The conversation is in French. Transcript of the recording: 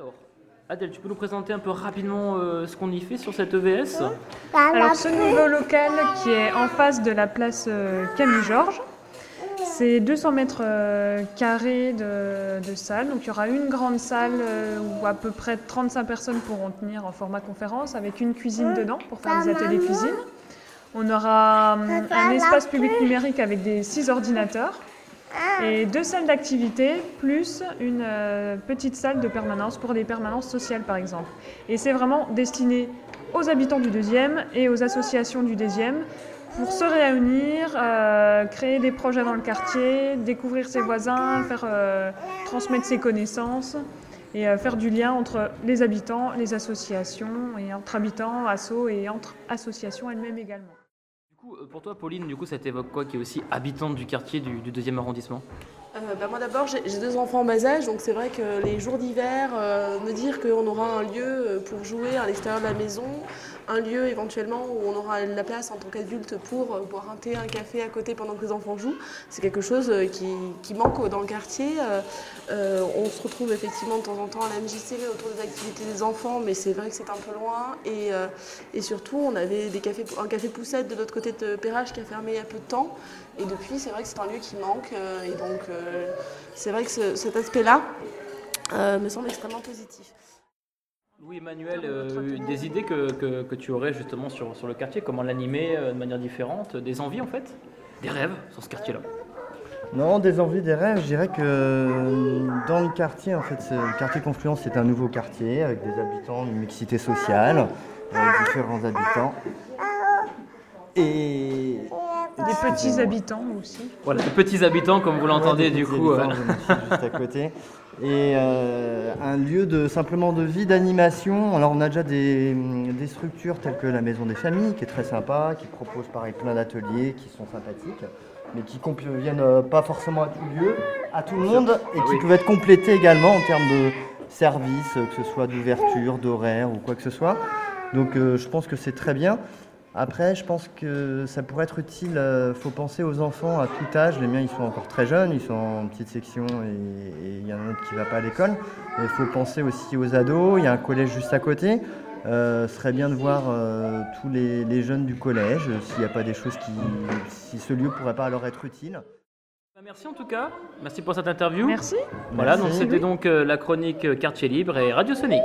Alors, Adèle, tu peux nous présenter un peu rapidement euh, ce qu'on y fait sur cette EVS Alors ce nouveau local qui est en face de la place euh, Camille Georges, c'est 200 mètres euh, carrés de, de salle. Donc il y aura une grande salle où à peu près 35 personnes pourront tenir en format conférence avec une cuisine dedans pour faire des ateliers cuisine. On aura hum, un espace public numérique avec des 6 ordinateurs et deux salles d'activité plus une euh, petite salle de permanence pour des permanences sociales par exemple. Et c'est vraiment destiné aux habitants du deuxième et aux associations du deuxième pour se réunir, euh, créer des projets dans le quartier, découvrir ses voisins, faire euh, transmettre ses connaissances et faire du lien entre les habitants, les associations et entre habitants, assos et entre associations elles-mêmes également. Euh, pour toi, Pauline, du coup, ça t'évoque quoi qui est aussi habitante du quartier du, du deuxième arrondissement? Euh, bah, moi d'abord j'ai deux enfants en bas âge donc c'est vrai que les jours d'hiver euh, me dire qu'on aura un lieu euh, pour jouer à l'extérieur de la maison, un lieu éventuellement où on aura la place en tant qu'adulte pour boire un thé, un café à côté pendant que les enfants jouent, c'est quelque chose qui, manque dans le quartier. On se retrouve effectivement de temps en temps à la MJC autour des activités des enfants mais c'est vrai que c'est un peu loin et, surtout on avait un café poussette de l'autre côté de Perrache qui a fermé il y a peu de temps et depuis, c'est vrai que c'est un lieu qui manque. et donc, c'est vrai que ce- cet aspect-là euh, me semble extrêmement positif. Louis-Emmanuel, euh, des idées que, que- que tu aurais justement sur, sur le quartier, comment l'animer euh, de manière différente, des envies en fait? Des rêves sur ce quartier-là Non, des envies, des rêves. Je dirais que euh, dans le quartier, en fait, le quartier Confluence, c'est un nouveau quartier avec des habitants, une mixité sociale, avec différents habitants. Et petits habitants aussi. Voilà, les petits habitants, comme vous l'entendez Ouais, du coup. habitants, euh, je suis juste à côté. Et euh, un lieu de simplement de vie, d'animation. Alors on a déjà des, des structures telles que la Maison des Familles, qui est très sympa, qui propose pareil plein d'ateliers qui sont sympathiques, mais qui ne viennent euh, pas forcément à tout lieu, à tout le monde, et Ah qui oui. peuvent être complétés également en termes de services, que ce soit d'ouverture, d'horaire ou quoi que ce soit. Donc euh, je pense que c'est très bien. Après, je pense que ça pourrait être utile. Il faut penser aux enfants à tout âge. Les miens, ils sont encore très jeunes, ils sont en petite section et il y en a un autre qui ne va pas à l'école. Mais il faut penser aussi aux ados. Il y a un collège juste à côté. Euh, ce serait bien de voir euh, tous les, les jeunes du collège, euh, s'il n'y a pas des choses qui. si ce lieu pourrait pas leur être utile. bah, Merci en tout cas, merci pour cette interview. Merci. Voilà, donc c'était donc euh, la chronique euh, Quartier Libre et Radio Sonic.